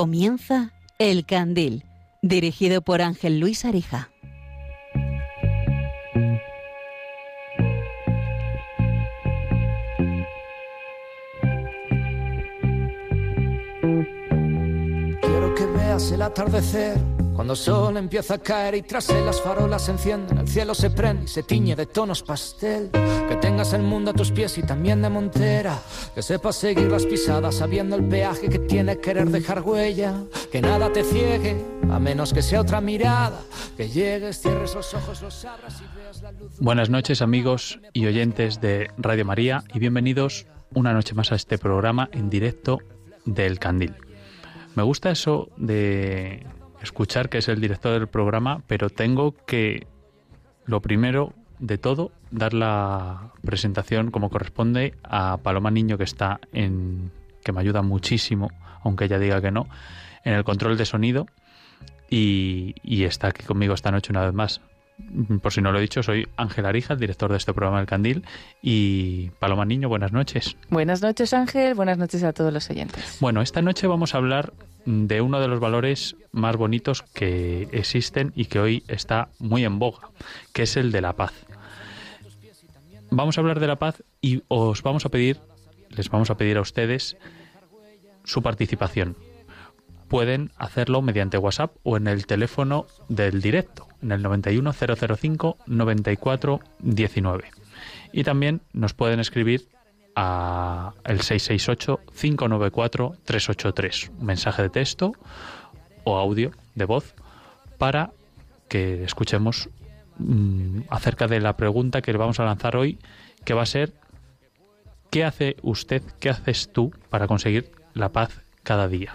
Comienza El Candil, dirigido por Ángel Luis Arija. Quiero que veas el atardecer cuando el sol empieza a caer y tras él las farolas se encienden, el cielo se prende y se tiñe de tonos pastel. Que tengas el mundo a tus pies y también de montera. Que sepas seguir las pisadas sabiendo el peaje que tiene querer dejar huella. Que nada te ciegue, a menos que sea otra mirada. Que llegues, cierres los ojos, los abras y veas la luz. Buenas noches amigos y oyentes de Radio María y bienvenidos una noche más a este programa en directo del Candil. Me gusta eso de escuchar que es el director del programa, pero tengo que, lo primero de todo, dar la presentación como corresponde a Paloma Niño, que está en. que me ayuda muchísimo, aunque ella diga que no, en el control de sonido. Y, y está aquí conmigo esta noche una vez más. Por si no lo he dicho, soy Ángel Arija, el director de este programa El Candil. Y Paloma Niño, buenas noches. Buenas noches, Ángel. Buenas noches a todos los oyentes. Bueno, esta noche vamos a hablar de uno de los valores más bonitos que existen y que hoy está muy en boga, que es el de la paz. Vamos a hablar de la paz y os vamos a pedir, les vamos a pedir a ustedes su participación. Pueden hacerlo mediante WhatsApp o en el teléfono del directo, en el 91005 9419. Y también nos pueden escribir a el 668-594-383, un mensaje de texto o audio de voz para que escuchemos mm, acerca de la pregunta que le vamos a lanzar hoy, que va a ser ¿qué hace usted, qué haces tú para conseguir la paz cada día?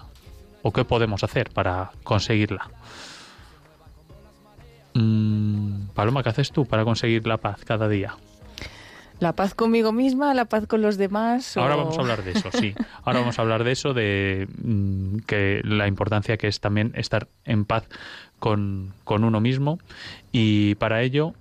¿O qué podemos hacer para conseguirla? Mm, Paloma, ¿qué haces tú para conseguir la paz cada día? La paz conmigo misma, la paz con los demás. Ahora o- vamos a hablar de eso, sí. Ahora vamos a hablar de eso, de mm, que la importancia que es también estar en paz con, con uno mismo. Y para ello.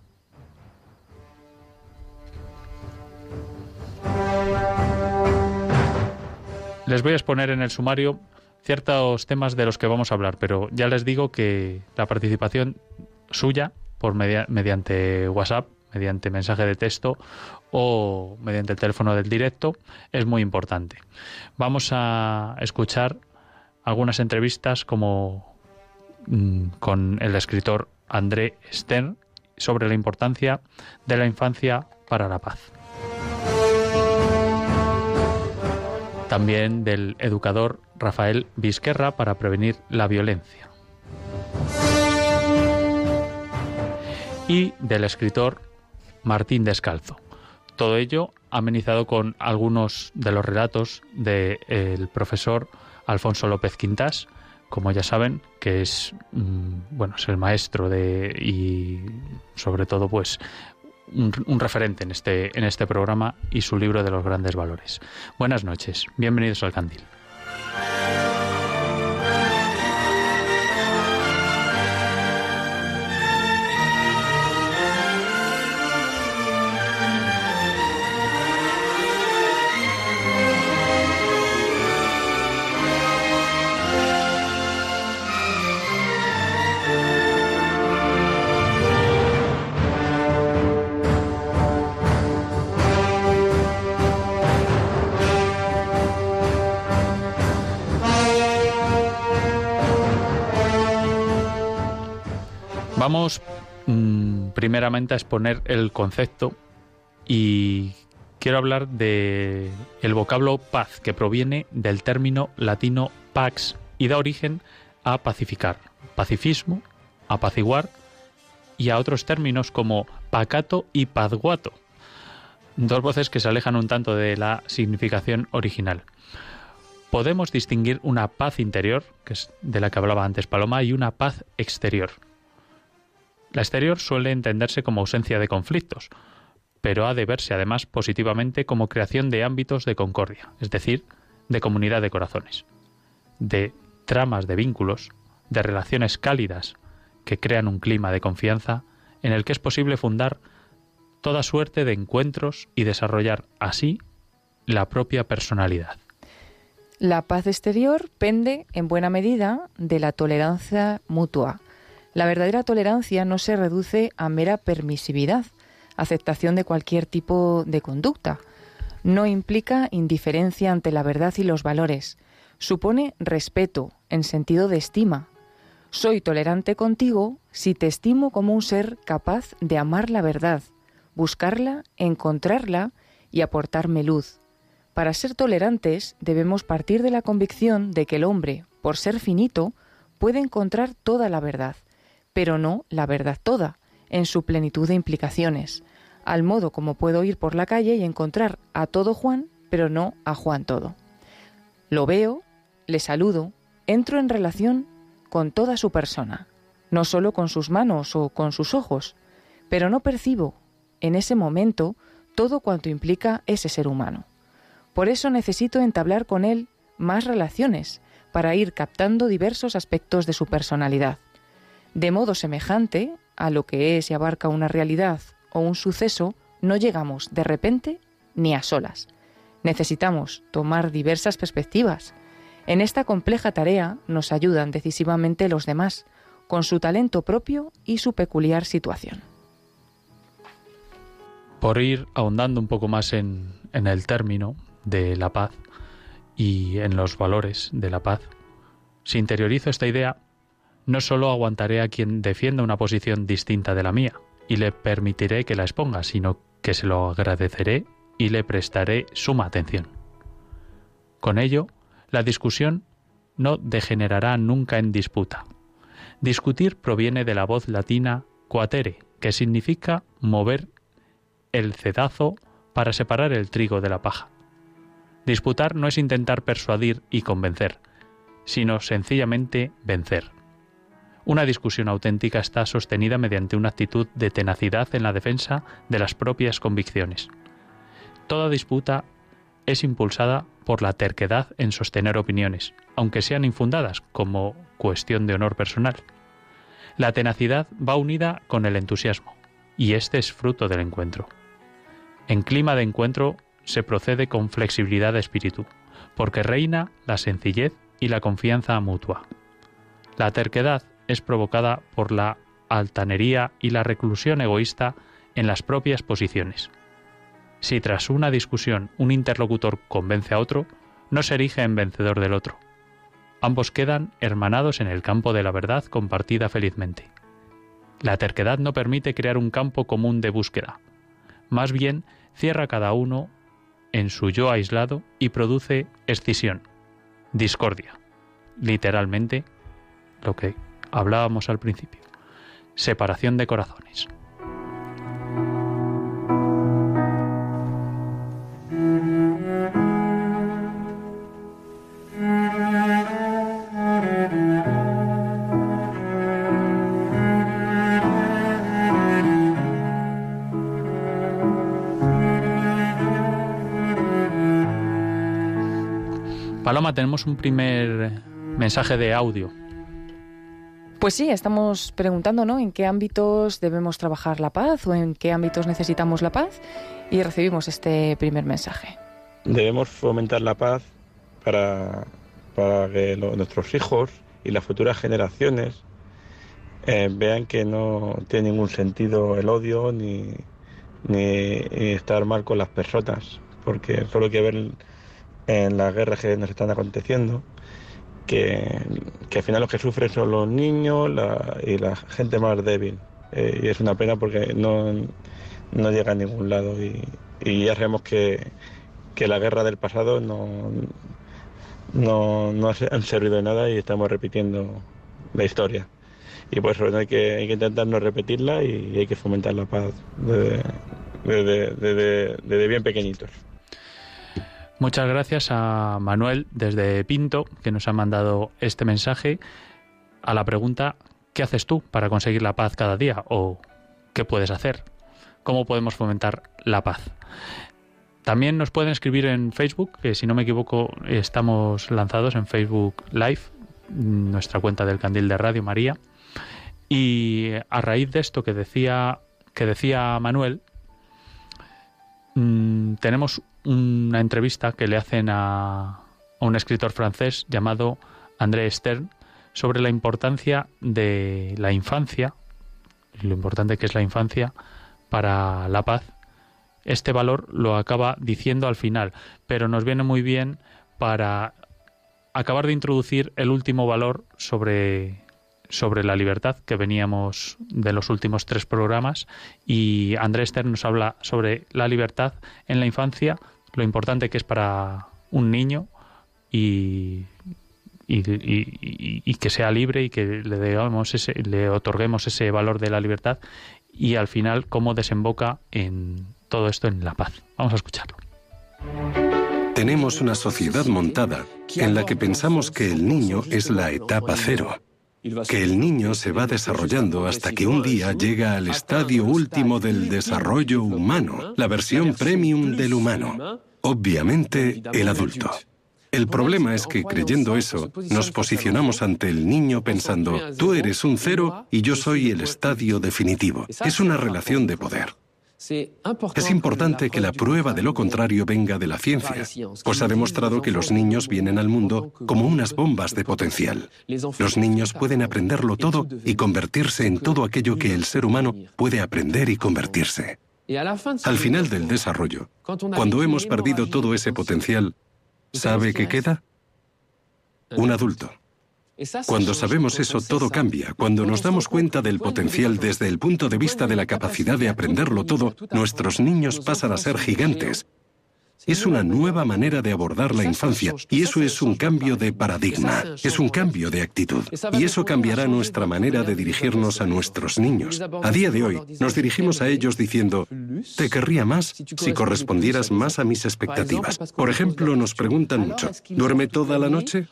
Les voy a exponer en el sumario ciertos temas de los que vamos a hablar, pero ya les digo que la participación suya por media- mediante WhatsApp, mediante mensaje de texto o mediante el teléfono del directo es muy importante. Vamos a escuchar algunas entrevistas como mm, con el escritor André Stern sobre la importancia de la infancia para la paz. También del educador Rafael Vizquerra para prevenir la violencia. Y del escritor Martín Descalzo. Todo ello amenizado con algunos de los relatos del profesor Alfonso López Quintas, como ya saben, que es mm, bueno, es el maestro de y sobre todo pues un, un referente en este en este programa y su libro de los grandes valores. Buenas noches, bienvenidos al Candil. Vamos mm, primeramente a exponer el concepto y quiero hablar de el vocablo paz que proviene del término latino pax y da origen a pacificar, pacifismo, apaciguar y a otros términos como pacato y pazguato, dos voces que se alejan un tanto de la significación original. Podemos distinguir una paz interior, que es de la que hablaba antes Paloma, y una paz exterior. La exterior suele entenderse como ausencia de conflictos, pero ha de verse además positivamente como creación de ámbitos de concordia, es decir, de comunidad de corazones, de tramas de vínculos, de relaciones cálidas que crean un clima de confianza en el que es posible fundar toda suerte de encuentros y desarrollar así la propia personalidad. La paz exterior pende en buena medida de la tolerancia mutua. La verdadera tolerancia no se reduce a mera permisividad, aceptación de cualquier tipo de conducta. No implica indiferencia ante la verdad y los valores. Supone respeto en sentido de estima. Soy tolerante contigo si te estimo como un ser capaz de amar la verdad, buscarla, encontrarla y aportarme luz. Para ser tolerantes debemos partir de la convicción de que el hombre, por ser finito, puede encontrar toda la verdad, pero no la verdad toda, en su plenitud de implicaciones, al modo como puedo ir por la calle y encontrar a todo Juan, pero no a Juan todo. Lo veo, le saludo, entro en relación con toda su persona, no solo con sus manos o con sus ojos, pero no percibo en ese momento todo cuanto implica ese ser humano. Por eso necesito entablar con él más relaciones para ir captando diversos aspectos de su personalidad. De modo semejante a lo que es y abarca una realidad o un suceso, no llegamos de repente ni a solas. Necesitamos tomar diversas perspectivas. En esta compleja tarea nos ayudan decisivamente los demás, con su talento propio y su peculiar situación por ir ahondando un poco más en, el término de la paz y en los valores de la paz, si interiorizo esta idea, no solo aguantaré a quien defienda una posición distinta de la mía y le permitiré que la exponga, sino que se lo agradeceré y le prestaré suma atención. Con ello, la discusión no degenerará nunca en disputa. Discutir proviene de la voz latina quatere, que significa mover el cedazo para separar el trigo de la paja. Disputar no es intentar persuadir y convencer, sino sencillamente vencer. Una discusión auténtica está sostenida mediante una actitud de tenacidad en la defensa de las propias convicciones. Toda disputa es impulsada por la terquedad en sostener opiniones, aunque sean infundadas como cuestión de honor personal. La tenacidad va unida con el entusiasmo, y este es fruto del encuentro. En clima de encuentro se procede con flexibilidad de espíritu, porque reina la sencillez y la confianza mutua. La terquedad es provocada por la altanería y la reclusión egoísta en las propias posiciones. Si tras una discusión un interlocutor convence a otro, no se erige en vencedor del otro. Ambos quedan hermanados en el campo de la verdad compartida felizmente. La terquedad no permite crear un campo común de búsqueda, más bien cierra cada uno en su yo aislado y produce escisión, discordia, literalmente lo que hablábamos al principio, separación de corazones. Paloma, tenemos un primer mensaje de audio. Pues sí, estamos preguntando ¿no? en qué ámbitos debemos trabajar la paz o en qué ámbitos necesitamos la paz y recibimos este primer mensaje. Debemos fomentar la paz para, que nuestros hijos y las futuras generaciones eh, vean que no tiene ningún sentido el odio ni, ni, ni estar mal con las personas, porque solo hay que ver en las guerras que nos están aconteciendo, que, al final los que sufren son los niños y la gente más débil. Eh, y es una pena porque no, no llega a ningún lado y, ya sabemos que, que, la guerra del pasado no, no, no han servido de nada y estamos repitiendo la historia. Y por eso hay que, que intentar no repetirla y hay que fomentar la paz desde, desde bien pequeñitos. Muchas gracias a Manuel desde Pinto, que nos ha mandado este mensaje a la pregunta ¿qué haces tú para conseguir la paz cada día? ¿O qué puedes hacer? ¿Cómo podemos fomentar la paz? También nos pueden escribir en Facebook, que si no me equivoco estamos lanzados en Facebook Live, nuestra cuenta del Candil de Radio María. Y a raíz de esto que decía, que decía Manuel, mm, tenemos una entrevista que le hacen a, a un escritor francés llamado André Stern sobre la importancia de la infancia, lo importante que es la infancia para la paz. Este valor lo acaba diciendo al final, pero nos viene muy bien para acabar de introducir el último valor sobre sobre la libertad que veníamos de los últimos tres programas y Andrés Stern nos habla sobre la libertad en la infancia, lo importante que es para un niño y, y, que sea libre y que le, ese, le otorguemos ese valor de la libertad y al final cómo desemboca en todo esto en la paz. Vamos a escucharlo. Tenemos una sociedad montada en la que pensamos que el niño es la etapa cero que el niño se va desarrollando hasta que un día llega al estadio último del desarrollo humano, la versión premium del humano, obviamente el adulto. El problema es que creyendo eso, nos posicionamos ante el niño pensando, tú eres un cero y yo soy el estadio definitivo. Es una relación de poder. Es importante que la prueba de lo contrario venga de la ciencia, pues ha demostrado que los niños vienen al mundo como unas bombas de potencial. Los niños pueden aprenderlo todo y convertirse en todo aquello que el ser humano puede aprender y convertirse. Al final del desarrollo, cuando hemos perdido todo ese potencial, ¿sabe qué queda? Un adulto. Cuando sabemos eso, todo cambia. Cuando nos damos cuenta del potencial desde el punto de vista de la capacidad de aprenderlo todo, nuestros niños pasan a ser gigantes es una nueva manera de abordar la infancia y eso es un cambio de paradigma, es un cambio de actitud. Y eso cambiará nuestra manera de dirigirnos a nuestros niños. A día de hoy nos dirigimos a ellos diciendo, te querría más si correspondieras más a mis expectativas. Por ejemplo, nos preguntan mucho, ¿duerme toda la noche?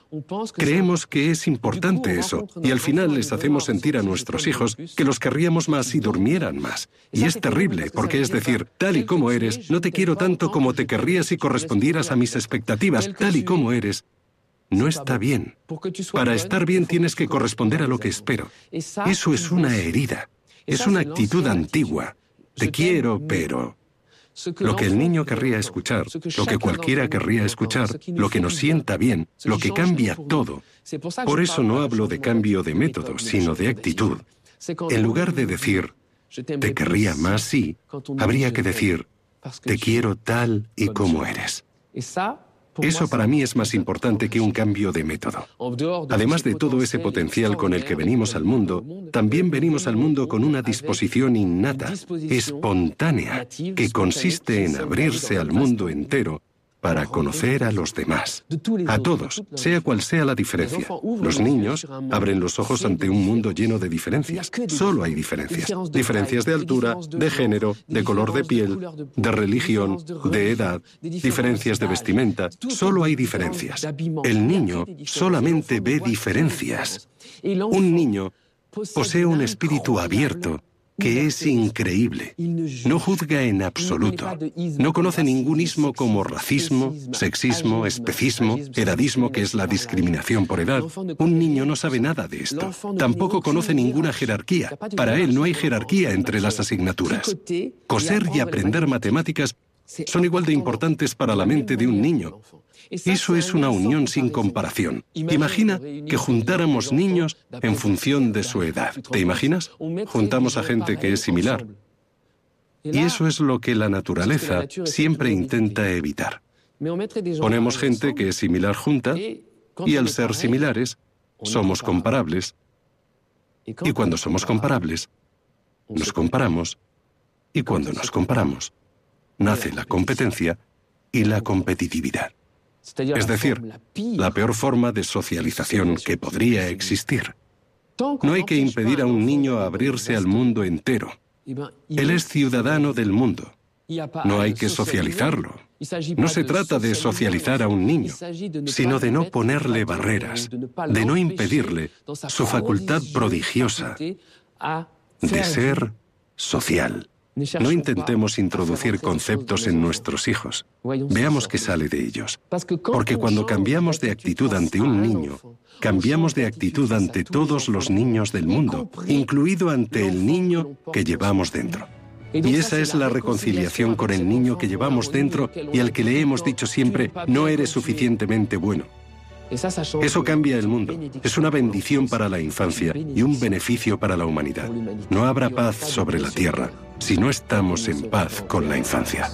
Creemos que es importante eso y al final les hacemos sentir a nuestros hijos que los querríamos más si durmieran más. Y es terrible porque es decir, tal y como eres, no te quiero tanto como te si correspondieras a mis expectativas, tal y como eres, no está bien. Para estar bien tienes que corresponder a lo que espero. Eso es una herida, es una actitud antigua. Te quiero, pero... Lo que el niño querría escuchar, lo que cualquiera querría escuchar, lo que nos sienta bien, lo que cambia todo. Por eso no hablo de cambio de método, sino de actitud. En lugar de decir, te querría más sí, habría que decir, te quiero tal y como eres. Eso para mí es más importante que un cambio de método. Además de todo ese potencial con el que venimos al mundo, también venimos al mundo con una disposición innata, espontánea, que consiste en abrirse al mundo entero para conocer a los demás, a todos, sea cual sea la diferencia. Los niños abren los ojos ante un mundo lleno de diferencias. Solo hay diferencias. Diferencias de altura, de género, de color de piel, de religión, de edad, diferencias de vestimenta. Solo hay diferencias. El niño solamente ve diferencias. Un niño posee un espíritu abierto que es increíble. No juzga en absoluto. No conoce ningún ismo como racismo, sexismo, especismo, edadismo, que es la discriminación por edad. Un niño no sabe nada de esto. Tampoco conoce ninguna jerarquía. Para él no hay jerarquía entre las asignaturas. Coser y aprender matemáticas son igual de importantes para la mente de un niño. Eso es una unión sin comparación. Imagina que juntáramos niños en función de su edad. ¿Te imaginas? Juntamos a gente que es similar. Y eso es lo que la naturaleza siempre intenta evitar. Ponemos gente que es similar junta y al ser similares, somos comparables. Y cuando somos comparables, nos comparamos. Y cuando nos comparamos, nace la competencia y la competitividad. Es decir, la peor forma de socialización que podría existir. No hay que impedir a un niño abrirse al mundo entero. Él es ciudadano del mundo. No hay que socializarlo. No se trata de socializar a un niño, sino de no ponerle barreras, de no impedirle su facultad prodigiosa de ser social. No intentemos introducir conceptos en nuestros hijos. Veamos qué sale de ellos. Porque cuando cambiamos de actitud ante un niño, cambiamos de actitud ante todos los niños del mundo, incluido ante el niño que llevamos dentro. Y esa es la reconciliación con el niño que llevamos dentro y al que le hemos dicho siempre, no eres suficientemente bueno. Eso cambia el mundo. Es una bendición para la infancia y un beneficio para la humanidad. No habrá paz sobre la tierra si no estamos en paz con la infancia.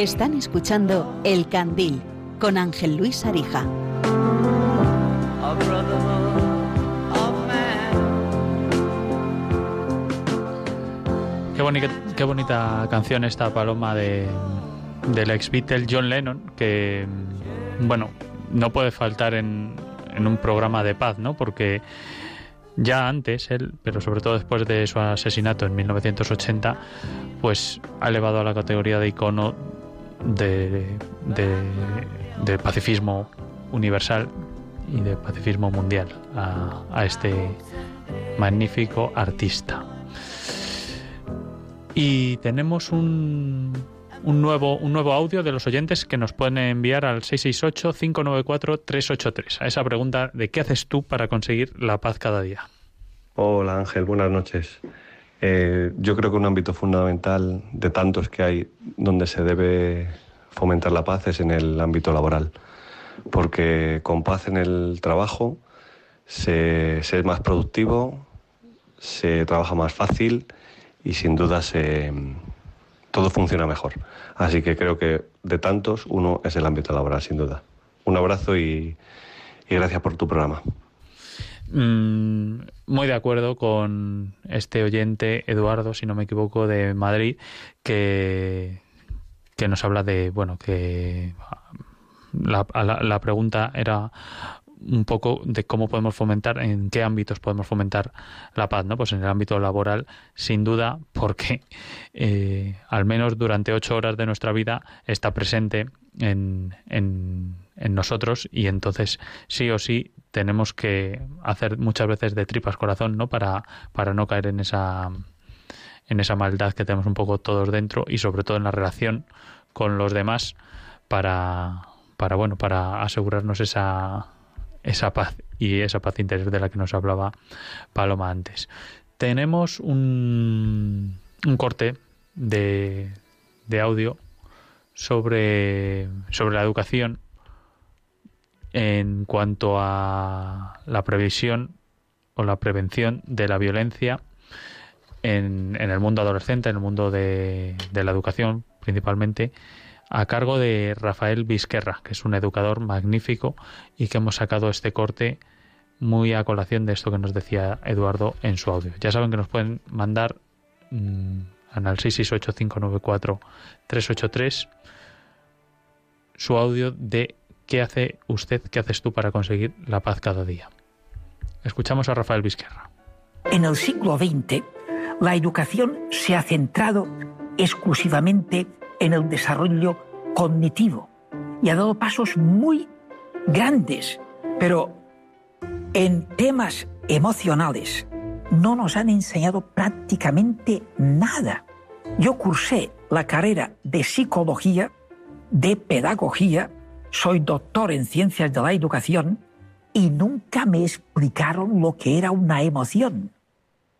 Están escuchando El Candil con Ángel Luis Arija. Qué bonita, canción esta paloma de, del ex Beatle John Lennon, que bueno, no puede faltar en, en un programa de paz, ¿no? Porque ya antes él, pero sobre todo después de su asesinato en 1980, pues ha elevado a la categoría de icono de, pacifismo universal y de pacifismo mundial a, este magnífico artista. Y tenemos un, un, nuevo, un nuevo audio de los oyentes que nos pueden enviar al 668-594-383, a esa pregunta de qué haces tú para conseguir la paz cada día. Hola Ángel, buenas noches. Eh, yo creo que un ámbito fundamental de tantos que hay donde se debe fomentar la paz es en el ámbito laboral, porque con paz en el trabajo se, es más productivo, se trabaja más fácil y sin duda se, todo funciona mejor. Así que creo que de tantos uno es el ámbito laboral, sin duda. Un abrazo y gracias por tu programa. Mm, muy de acuerdo con este oyente Eduardo, si no me equivoco, de Madrid, que, que nos habla de, bueno, que la, la, pregunta era un poco de cómo podemos fomentar, en qué ámbitos podemos fomentar la paz, ¿no? Pues en el ámbito laboral, sin duda, porque eh, al menos durante ocho horas de nuestra vida está presente en, en, en nosotros y entonces sí o sí tenemos que hacer muchas veces de tripas corazón, ¿no? Para, para no caer en esa, en esa maldad que tenemos un poco todos dentro y sobre todo en la relación con los demás para, para bueno, para asegurarnos esa, esa paz y esa paz interior de la que nos hablaba Paloma antes. Tenemos un, un corte de, de audio sobre, sobre la educación en cuanto a la previsión o la prevención de la violencia en, el mundo adolescente, en el mundo de, la educación principalmente, a cargo de Rafael Vizquerra, que es un educador magnífico y que hemos sacado este corte muy a colación de esto que nos decía Eduardo en su audio. Ya saben que nos pueden mandar mmm, al 668-594-383 su audio de ¿Qué hace usted, qué haces tú para conseguir la paz cada día? Escuchamos a Rafael Vizquerra. En el siglo XX, la educación se ha centrado exclusivamente en el desarrollo cognitivo y ha dado pasos muy grandes, pero en temas emocionales no nos han enseñado prácticamente nada. Yo cursé la carrera de psicología, de pedagogía, soy doctor en ciencias de la educación y nunca me explicaron lo que era una emoción.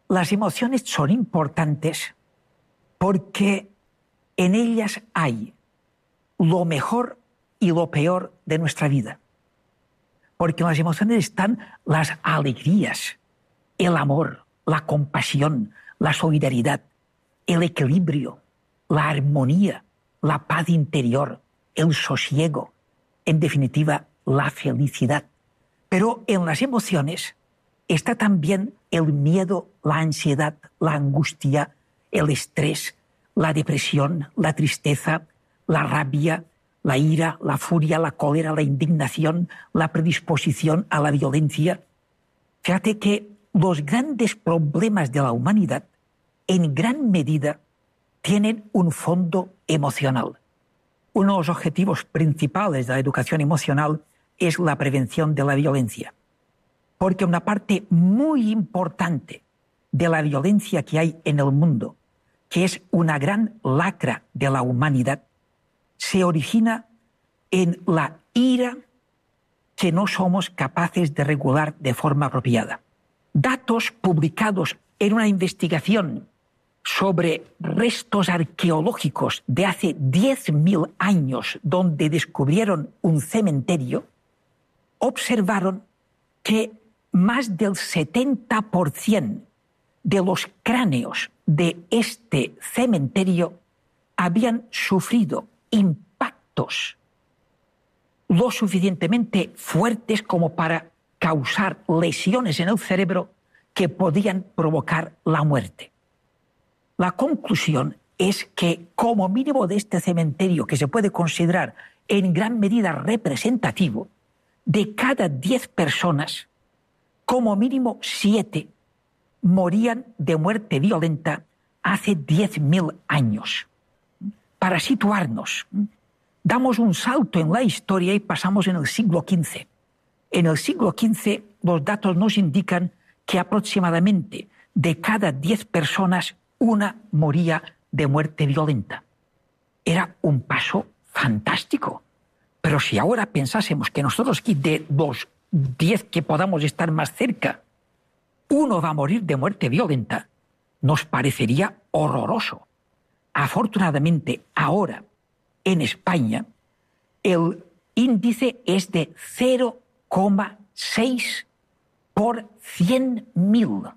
Las emociones son importantes porque en ellas hay lo mejor y lo peor de nuestra vida. Porque en las emociones están las alegrías, el amor, la compasión, la solidaridad, el equilibrio, la armonía, la paz interior, el sosiego, en definitiva, la felicidad. Pero en las emociones está también el miedo, la ansiedad, la angustia, el estrés, la depresión, la tristeza, la rabia, la ira, la furia, la cólera, la indignación, la predisposición a la violencia. Fíjate que los grandes problemas de la humanidad en gran medida tienen un fondo emocional. Uno de los objetivos principales de la educación emocional es la prevención de la violencia, porque una parte muy importante de la violencia que hay en el mundo, que es una gran lacra de la humanidad, se origina en la ira que no somos capaces de regular de forma apropiada. Datos publicados en una investigación sobre restos arqueológicos de hace 10.000 años donde descubrieron un cementerio, observaron que más del 70% de los cráneos de este cementerio habían sufrido impactos lo suficientemente fuertes como para causar lesiones en el cerebro que podían provocar la muerte. La conclusión es que como mínimo de este cementerio, que se puede considerar en gran medida representativo, de cada diez personas, como mínimo siete morían de muerte violenta hace diez mil años para situarnos. Damos un salto en la historia y pasamos en el siglo XV. En el siglo XV los datos nos indican que aproximadamente de cada diez personas una moría de muerte violenta. Era un paso fantástico. Pero si ahora pensásemos que nosotros aquí de los diez que podamos estar más cerca, uno va a morir de muerte violenta, nos parecería horroroso. Afortunadamente, ahora en España el índice es de 0,6 por 100.000.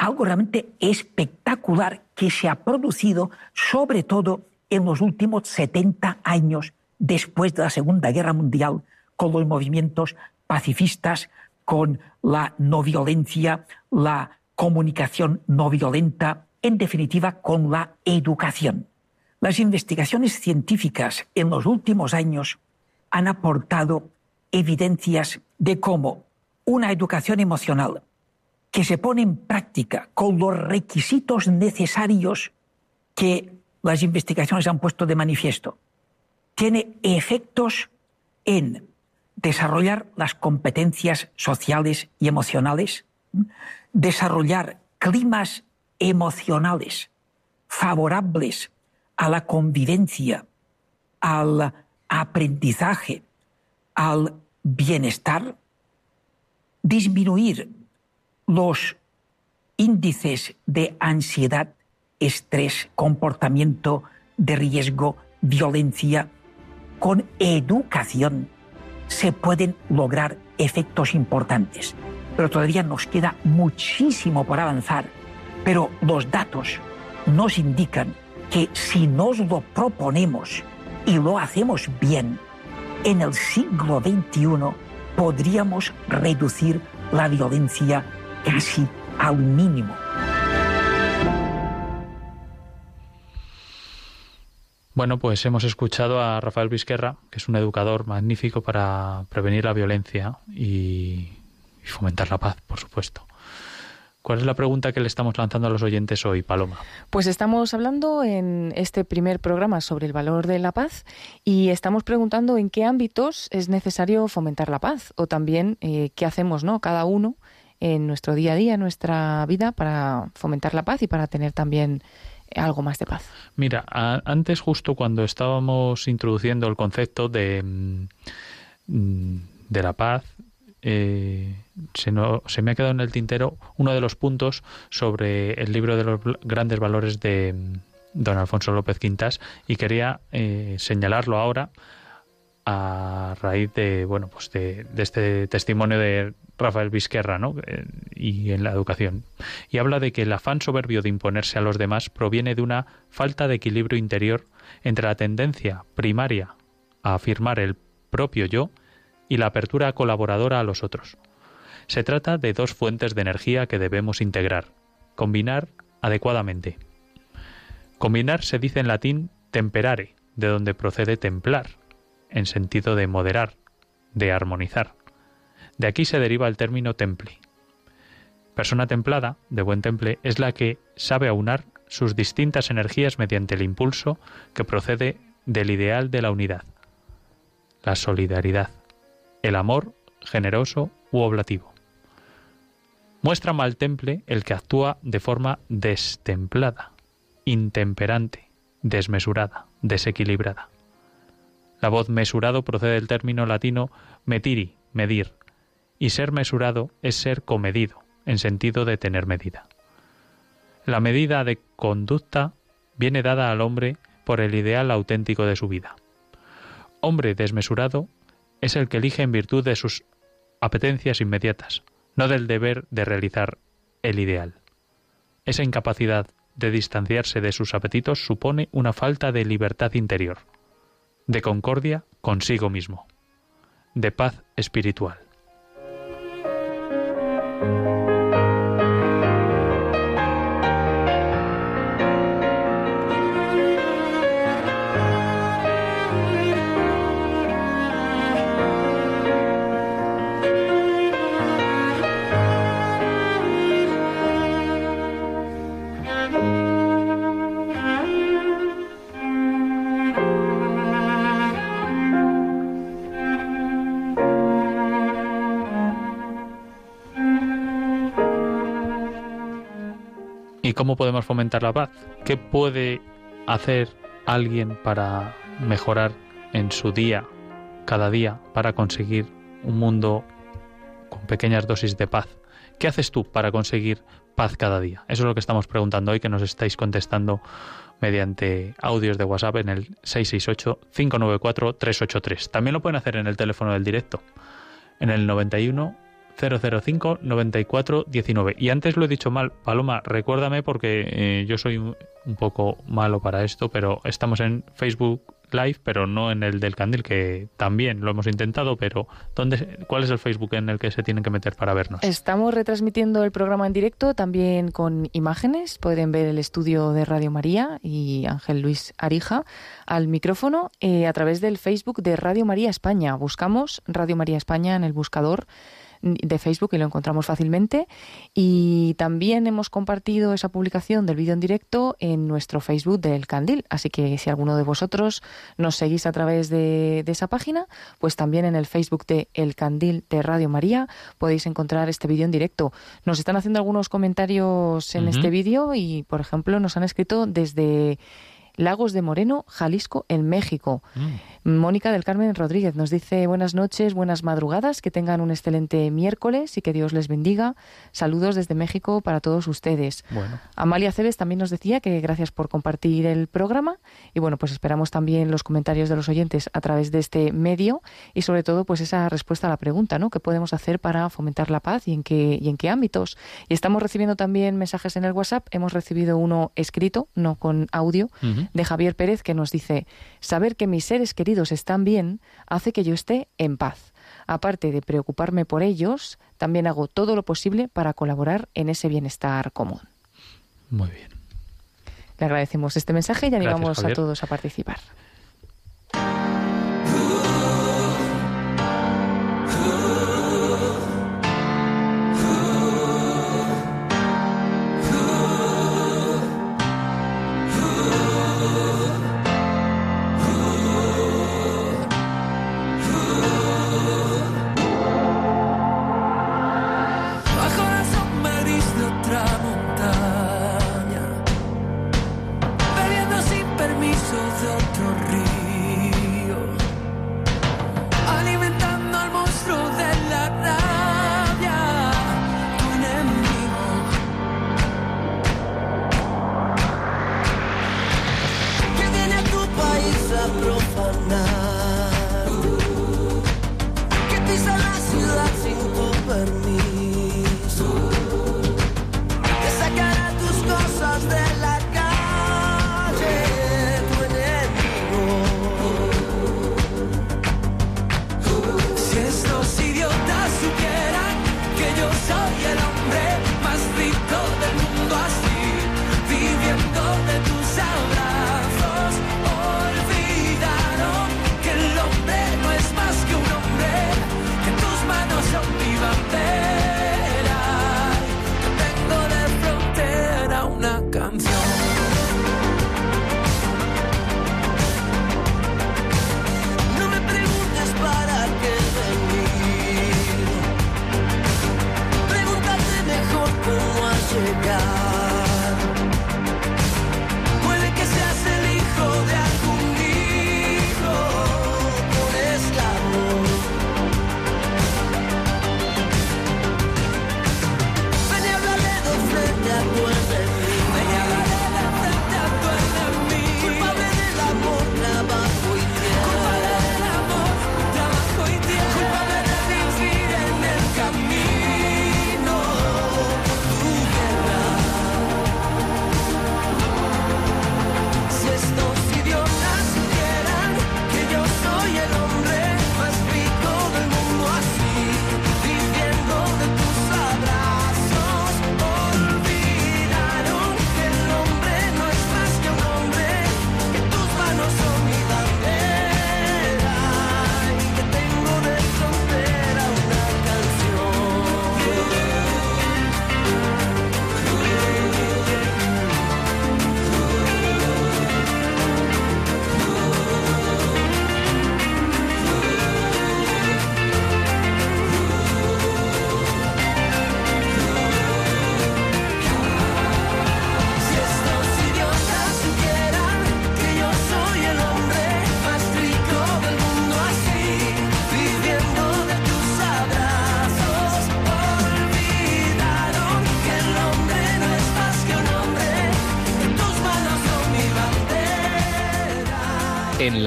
Algo realmente espectacular que se ha producido sobre todo en los últimos 70 años después de la Segunda Guerra Mundial con los movimientos pacifistas, con la no violencia, la comunicación no violenta, en definitiva, con la educación. Las investigaciones científicas en los últimos años han aportado evidencias de cómo una educación emocional que se pone en práctica con los requisitos necesarios que las investigaciones han puesto de manifiesto, tiene efectos en desarrollar las competencias sociales y emocionales, desarrollar climas emocionales favorables a la convivencia, al aprendizaje, al bienestar, disminuir los índices de ansiedad, estrés, comportamiento de riesgo, violencia, con educación se pueden lograr efectos importantes. Pero todavía nos queda muchísimo por avanzar. Pero los datos nos indican que si nos lo proponemos y lo hacemos bien, en el siglo XXI podríamos reducir la violencia casi al mínimo. Bueno, pues hemos escuchado a Rafael Vizquerra, que es un educador magnífico para prevenir la violencia y fomentar la paz, por supuesto. ¿Cuál es la pregunta que le estamos lanzando a los oyentes hoy, Paloma? Pues estamos hablando en este primer programa sobre el valor de la paz y estamos preguntando en qué ámbitos es necesario fomentar la paz o también eh, qué hacemos, ¿no? Cada uno en nuestro día a día, en nuestra vida, para fomentar la paz y para tener también algo más de paz. Mira, antes justo cuando estábamos introduciendo el concepto de, mm, de la paz, eh, se, no, se me ha quedado en el tintero uno de los puntos sobre el libro de los grandes valores de mm, don Alfonso López Quintas y quería eh, señalarlo ahora a raíz de bueno pues de, este testimonio de Rafael Vizquerra ¿no? Eh, y en la educación y habla de que el afán soberbio de imponerse a los demás proviene de una falta de equilibrio interior entre la tendencia primaria a afirmar el propio yo y la apertura colaboradora a los otros. Se trata de dos fuentes de energía que debemos integrar, combinar adecuadamente. Combinar se dice en latín temperare, de donde procede templar, en sentido de moderar, de armonizar. De aquí se deriva el término temple. Persona templada, de buen temple, es la que sabe aunar sus distintas energías mediante el impulso que procede del ideal de la unidad, la solidaridad, el amor generoso u oblativo. Muestra mal temple el que actúa de forma destemplada, intemperante, desmesurada, desequilibrada. La voz mesurado procede del término latino metiri, medir, y ser mesurado es ser comedido, en sentido de tener medida. La medida de conducta viene dada al hombre por el ideal auténtico de su vida. Hombre desmesurado es el que elige en virtud de sus apetencias inmediatas, no del deber de realizar el ideal. Esa incapacidad de distanciarse de sus apetitos supone una falta de libertad interior, de concordia consigo mismo, de paz espiritual. Cómo podemos fomentar la paz? ¿Qué puede hacer alguien para mejorar en su día, cada día, para conseguir un mundo con pequeñas dosis de paz? ¿Qué haces tú para conseguir paz cada día? Eso es lo que estamos preguntando hoy, que nos estáis contestando mediante audios de WhatsApp en el 668-594-383. También lo pueden hacer en el teléfono del directo, en el 91 005 94 19. Y antes lo he dicho mal, Paloma, recuérdame porque eh, yo soy un poco malo para esto, pero estamos en Facebook Live, pero no en el del Candil, que también lo hemos intentado, pero ¿dónde, ¿cuál es el Facebook en el que se tienen que meter para vernos? Estamos retransmitiendo el programa en directo, también con imágenes. Pueden ver el estudio de Radio María y Ángel Luis Arija al micrófono eh, a través del Facebook de Radio María España. Buscamos Radio María España en el buscador de Facebook y lo encontramos fácilmente. Y también hemos compartido esa publicación del vídeo en directo en nuestro Facebook del Candil. Así que si alguno de vosotros nos seguís a través de, esa página, pues también en el Facebook de El Candil de Radio María podéis encontrar este vídeo en directo. Nos están haciendo algunos comentarios en este vídeo y, por ejemplo, nos han escrito desde Lagos de Moreno, Jalisco, en México. Mm. Mónica del Carmen Rodríguez nos dice buenas noches, buenas madrugadas, que tengan un excelente miércoles y que Dios les bendiga. Saludos desde México para todos ustedes. Amalia Cebes también nos decía que gracias por compartir el programa y bueno, pues esperamos también los comentarios de los oyentes a través de este medio y sobre todo pues esa respuesta a la pregunta, ¿no? ¿Qué podemos hacer para fomentar la paz y en qué y en qué ámbitos? Y estamos recibiendo también mensajes en el WhatsApp, hemos recibido uno escrito, no con audio, de Javier Pérez que nos dice, saber que mis seres queridos están bien hace que yo esté en paz. Aparte de preocuparme por ellos, también hago todo lo posible para colaborar en ese bienestar común. Muy bien. Le agradecemos este mensaje y animamos a todos a participar.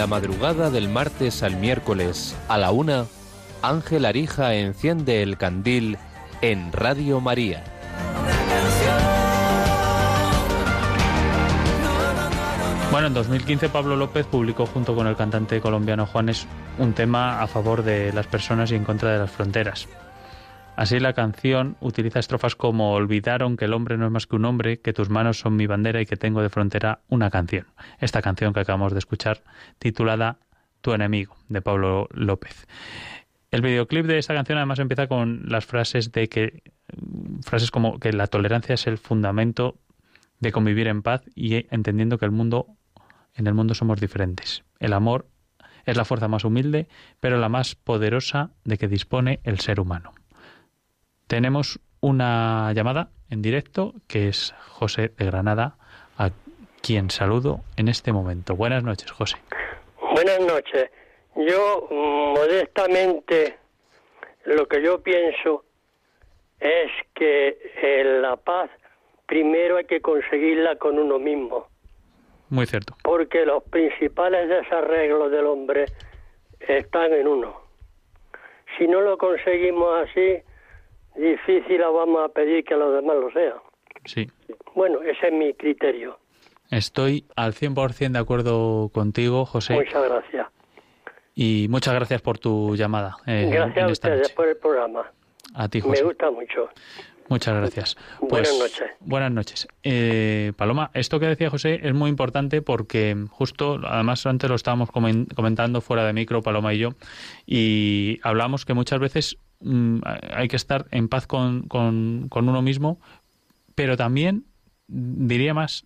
La madrugada del martes al miércoles a la una, Ángel Arija enciende el candil en Radio María. Bueno, en 2015 Pablo López publicó junto con el cantante colombiano Juanes un tema a favor de las personas y en contra de las fronteras. Así la canción utiliza estrofas como olvidaron que el hombre no es más que un hombre, que tus manos son mi bandera y que tengo de frontera una canción. Esta canción que acabamos de escuchar titulada Tu enemigo de Pablo López. El videoclip de esta canción además empieza con las frases de que frases como que la tolerancia es el fundamento de convivir en paz y entendiendo que el mundo en el mundo somos diferentes. El amor es la fuerza más humilde, pero la más poderosa de que dispone el ser humano. Tenemos una llamada en directo que es José de Granada, a quien saludo en este momento. Buenas noches, José. Buenas noches. Yo modestamente lo que yo pienso es que la paz primero hay que conseguirla con uno mismo. Muy cierto. Porque los principales desarreglos del hombre están en uno. Si no lo conseguimos así, difícil vamos a pedir que los demás lo sean. Sí. Bueno, ese es mi criterio. Estoy al 100% de acuerdo contigo, José. Muchas gracias. Y muchas gracias por tu llamada. Eh, gracias a ustedes por el programa. A ti, José. Me gusta mucho. Muchas gracias. buenas pues, noches. Buenas noches. Eh, Paloma, esto que decía José es muy importante porque justo, además antes lo estábamos comentando fuera de micro, Paloma y yo, y hablamos que muchas veces Mm, hay que estar en paz con, con, uno mismo, pero también, diría más,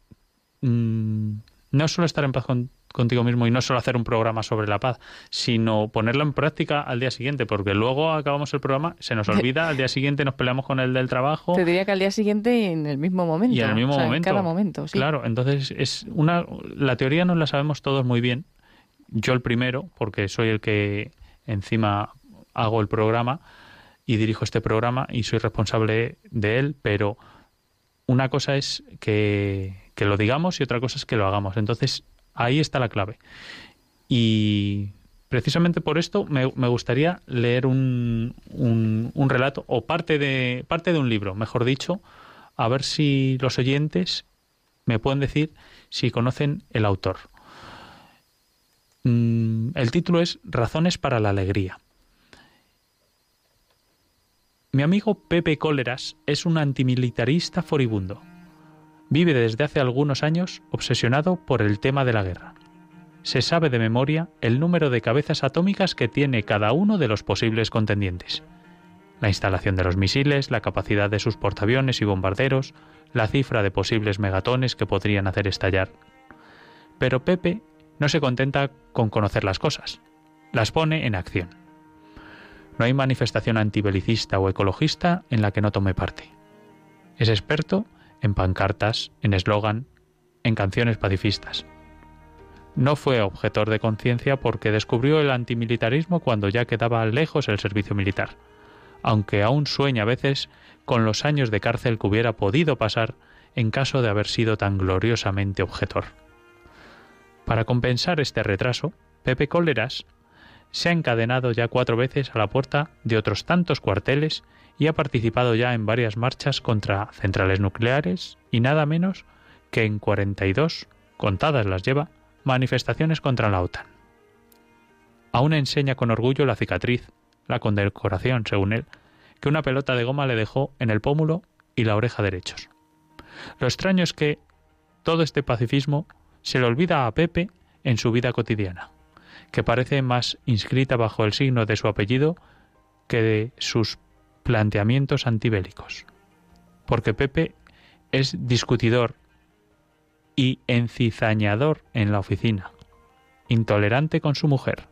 mm, no solo estar en paz contigo mismo y no solo hacer un programa sobre la paz, sino ponerlo en práctica al día siguiente, porque luego acabamos el programa, se nos olvida, al día siguiente nos peleamos con el del trabajo. Te diría que al día siguiente en el mismo momento. Y en el mismo momento. En cada momento, Claro, entonces es una, la teoría no la sabemos todos muy bien. Yo el primero, porque soy el que encima hago el programa, y dirijo este programa y soy responsable de él, pero una cosa es que, lo digamos y otra cosa es que lo hagamos. Entonces, ahí está la clave. Y precisamente por esto me, gustaría leer un, un, relato o parte de, parte de un libro, mejor dicho, a ver si los oyentes me pueden decir si conocen el autor. Mm, el título es Razones para la Alegría. Mi amigo Pepe Cóleras es un antimilitarista furibundo. Vive desde hace algunos años obsesionado por el tema de la guerra. Se sabe de memoria el número de cabezas atómicas que tiene cada uno de los posibles contendientes. La instalación de los misiles, la capacidad de sus portaaviones y bombarderos, la cifra de posibles megatones que podrían hacer estallar. Pero Pepe no se contenta con conocer las cosas, las pone en acción. No hay manifestación antibelicista o ecologista en la que no tome parte. Es experto en pancartas, en eslogan, en canciones pacifistas. No fue objetor de conciencia porque descubrió el antimilitarismo cuando ya quedaba lejos el servicio militar, aunque aún sueña a veces con los años de cárcel que hubiera podido pasar en caso de haber sido tan gloriosamente objetor. Para compensar este retraso, Pepe Cóleras se ha encadenado ya cuatro veces a la puerta de otros tantos cuarteles y ha participado ya en varias marchas contra centrales nucleares y nada menos que en 42, contadas las lleva, manifestaciones contra la OTAN. Aún enseña con orgullo la cicatriz, la condecoración, según él, que una pelota de goma le dejó en el pómulo y la oreja derechos. Lo extraño es que todo este pacifismo se le olvida a Pepe en su vida cotidiana que parece más inscrita bajo el signo de su apellido que de sus planteamientos antibélicos. Porque Pepe es discutidor y encizañador en la oficina, intolerante con su mujer,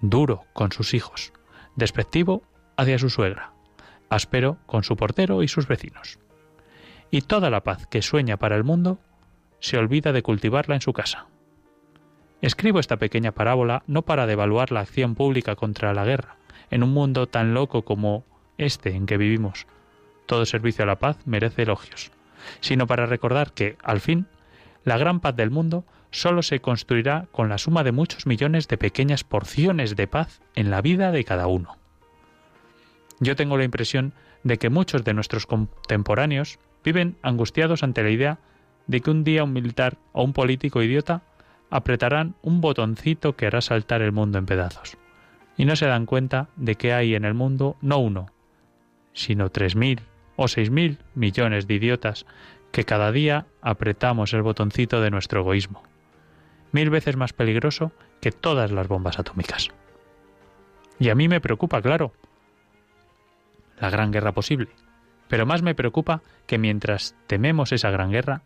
duro con sus hijos, despectivo hacia su suegra, áspero con su portero y sus vecinos. Y toda la paz que sueña para el mundo se olvida de cultivarla en su casa. Escribo esta pequeña parábola no para devaluar la acción pública contra la guerra, en un mundo tan loco como este en que vivimos. Todo servicio a la paz merece elogios, sino para recordar que, al fin, la gran paz del mundo solo se construirá con la suma de muchos millones de pequeñas porciones de paz en la vida de cada uno. Yo tengo la impresión de que muchos de nuestros contemporáneos viven angustiados ante la idea de que un día un militar o un político idiota apretarán un botoncito que hará saltar el mundo en pedazos. Y no se dan cuenta de que hay en el mundo no uno, sino tres mil o seis mil millones de idiotas que cada día apretamos el botoncito de nuestro egoísmo. Mil veces más peligroso que todas las bombas atómicas. Y a mí me preocupa, claro, la gran guerra posible. Pero más me preocupa que mientras tememos esa gran guerra,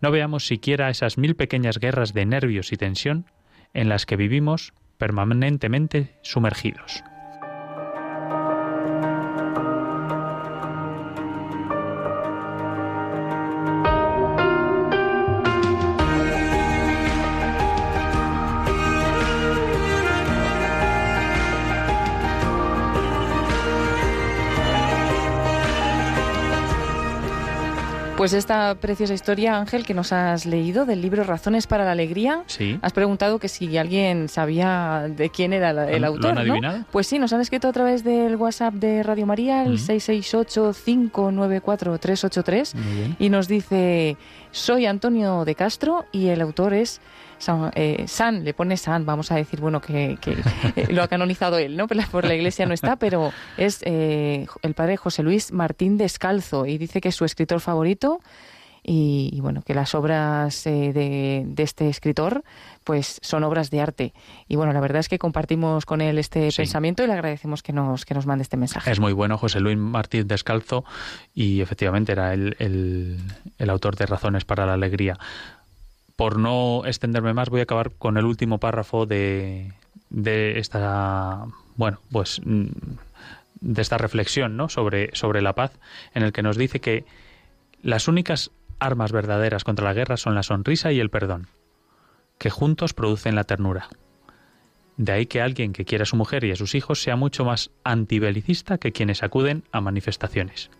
no veamos siquiera esas mil pequeñas guerras de nervios y tensión en las que vivimos permanentemente sumergidos. Pues esta preciosa historia, Ángel, que nos has leído del libro Razones para la Alegría. Sí. Has preguntado que si alguien sabía de quién era el autor. ¿Lo han adivinado? Pues sí, nos han escrito a través del WhatsApp de Radio María, el 668-594-383, y nos dice: Soy Antonio de Castro y el autor es eh, San, le pone San, vamos a decir, bueno, que, eh, lo ha canonizado él, ¿no? Por la iglesia no está, pero es eh, el padre José Luis Martín Descalzo y dice que su escritor favorito. Y, bueno, que las obras de, este escritor pues son obras de arte. Y bueno, la verdad es que compartimos con él este pensamiento y le agradecemos que nos, que nos mande este mensaje. Es muy bueno José Luis Martín Descalzo y efectivamente era el, el autor de Razones para la Alegría por no extenderme más, voy a acabar con el último párrafo de, de esta, bueno, pues mm, de esta reflexión ¿no? sobre, sobre la paz, en el que nos dice que las únicas armas verdaderas contra la guerra son la sonrisa y el perdón, que juntos producen la ternura. De ahí que alguien que quiera a su mujer y a sus hijos sea mucho más antibelicista que quienes acuden a manifestaciones.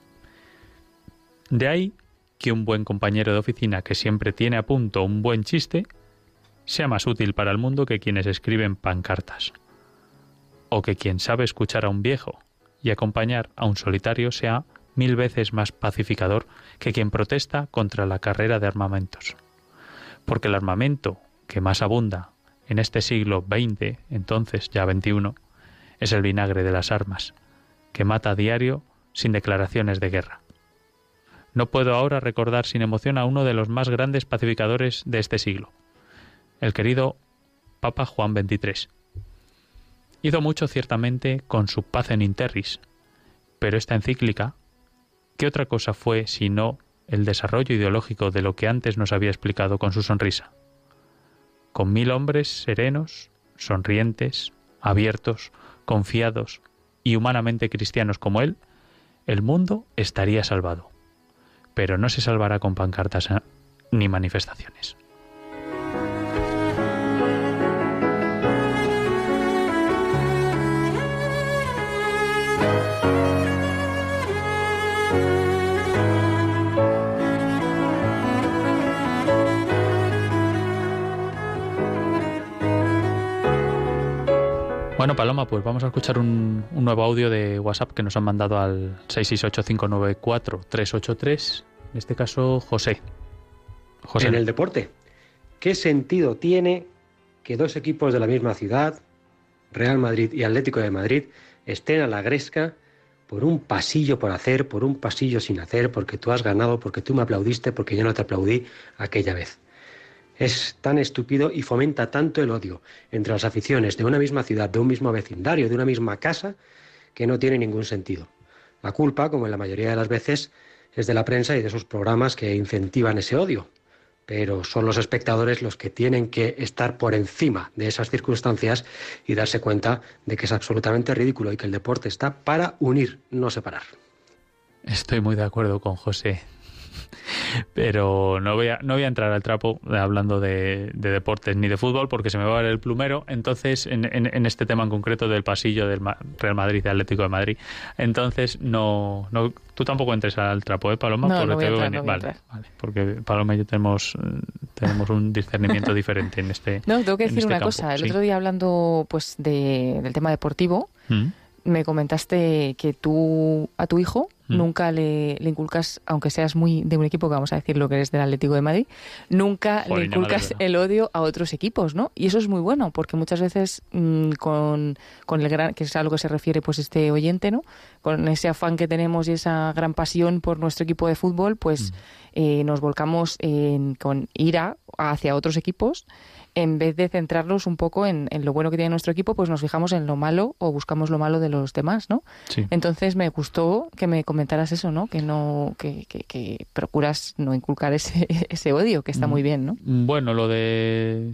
De ahí que un buen compañero de oficina que siempre tiene a punto un buen chiste sea más útil para el mundo que quienes escriben pancartas, o que quien sabe escuchar a un viejo y acompañar a un solitario sea mil veces más pacificador que quien protesta contra la carrera de armamentos. Porque el armamento que más abunda en este siglo XX, entonces ya XXI, es el vinagre de las armas, que mata a diario sin declaraciones de guerra. No puedo ahora recordar sin emoción a uno de los más grandes pacificadores de este siglo, el querido Papa Juan XXIII. Hizo mucho ciertamente con su paz en Interris, pero esta encíclica, ¿qué otra cosa fue sino el desarrollo ideológico de lo que antes nos había explicado con su sonrisa? Con mil hombres serenos, sonrientes, abiertos, confiados y humanamente cristianos como él, el mundo estaría salvado. Pero no se salvará con pancartas ¿eh? ni manifestaciones. Bueno, Paloma, pues vamos a escuchar un, nuevo audio de WhatsApp que nos han mandado al 668-594-383. En este caso, José. José. En el deporte, ¿qué sentido tiene que dos equipos de la misma ciudad, Real Madrid y Atlético de Madrid, estén a la gresca por un pasillo por hacer, por un pasillo sin hacer, porque tú has ganado, porque tú me aplaudiste, porque yo no te aplaudí aquella vez? Es tan estúpido y fomenta tanto el odio entre las aficiones de una misma ciudad, de un mismo vecindario, de una misma casa, que no tiene ningún sentido. La culpa, como en la mayoría de las veces, es de la prensa y de sus programas que incentivan ese odio. Pero son los espectadores los que tienen que estar por encima de esas circunstancias y darse cuenta de que es absolutamente ridículo y que el deporte está para unir, no separar. Estoy muy de acuerdo con José. Pero no voy a, no voy a entrar al trapo hablando de, deportes ni de fútbol porque se me va a ver el plumero. Entonces, en, en, este tema en concreto del pasillo del Real Madrid y Atlético de Madrid. Entonces, no, no tú tampoco entres al trapo, ¿eh, Paloma? No, porque vale, vale, porque Paloma y yo tenemos, tenemos un discernimiento diferente en este. No, tengo que decir este una cosa. El otro día hablando pues de, del tema deportivo. ¿Mm? me comentaste que tú a tu hijo mm. nunca le, inculcas, aunque seas muy de un equipo, que vamos a decir lo que eres del Atlético de Madrid, nunca le inculcas el odio a otros equipos, ¿no? Y eso es muy bueno, porque muchas veces mm, con, con, el gran, que es a lo que se refiere pues este oyente, ¿no? Con ese afán que tenemos y esa gran pasión por nuestro equipo de fútbol, pues mm. eh, nos volcamos en, con ira hacia otros equipos en vez de centrarnos un poco en, lo bueno que tiene nuestro equipo, pues nos fijamos en lo malo o buscamos lo malo de los demás, ¿no? Entonces me gustó que me comentaras eso, ¿no? Que no, que, que, procuras no inculcar ese, ese odio, que está mm, muy bien, ¿no? Bueno, lo de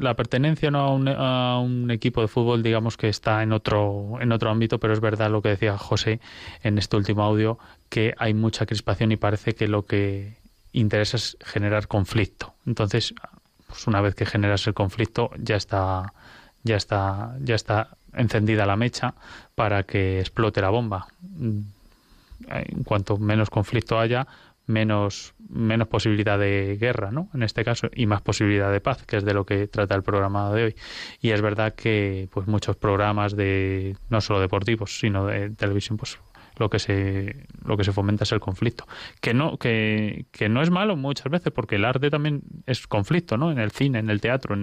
la pertenencia no a un, a un, equipo de fútbol digamos que está en otro en otro ámbito pero es verdad lo que decía José en este último audio que hay mucha crispación y parece que lo que interesa es generar conflicto entonces pues una vez que generas el conflicto ya está ya está ya está encendida la mecha para que explote la bomba. En cuanto menos conflicto haya, menos menos posibilidad de guerra, ¿no? En este caso y más posibilidad de paz, que es de lo que trata el programa de hoy. Y es verdad que pues muchos programas de no solo deportivos, sino de televisión pues lo que se lo que se fomenta es el conflicto. Que no que, que no es malo muchas veces porque el arte también es conflicto no en el cine en el teatro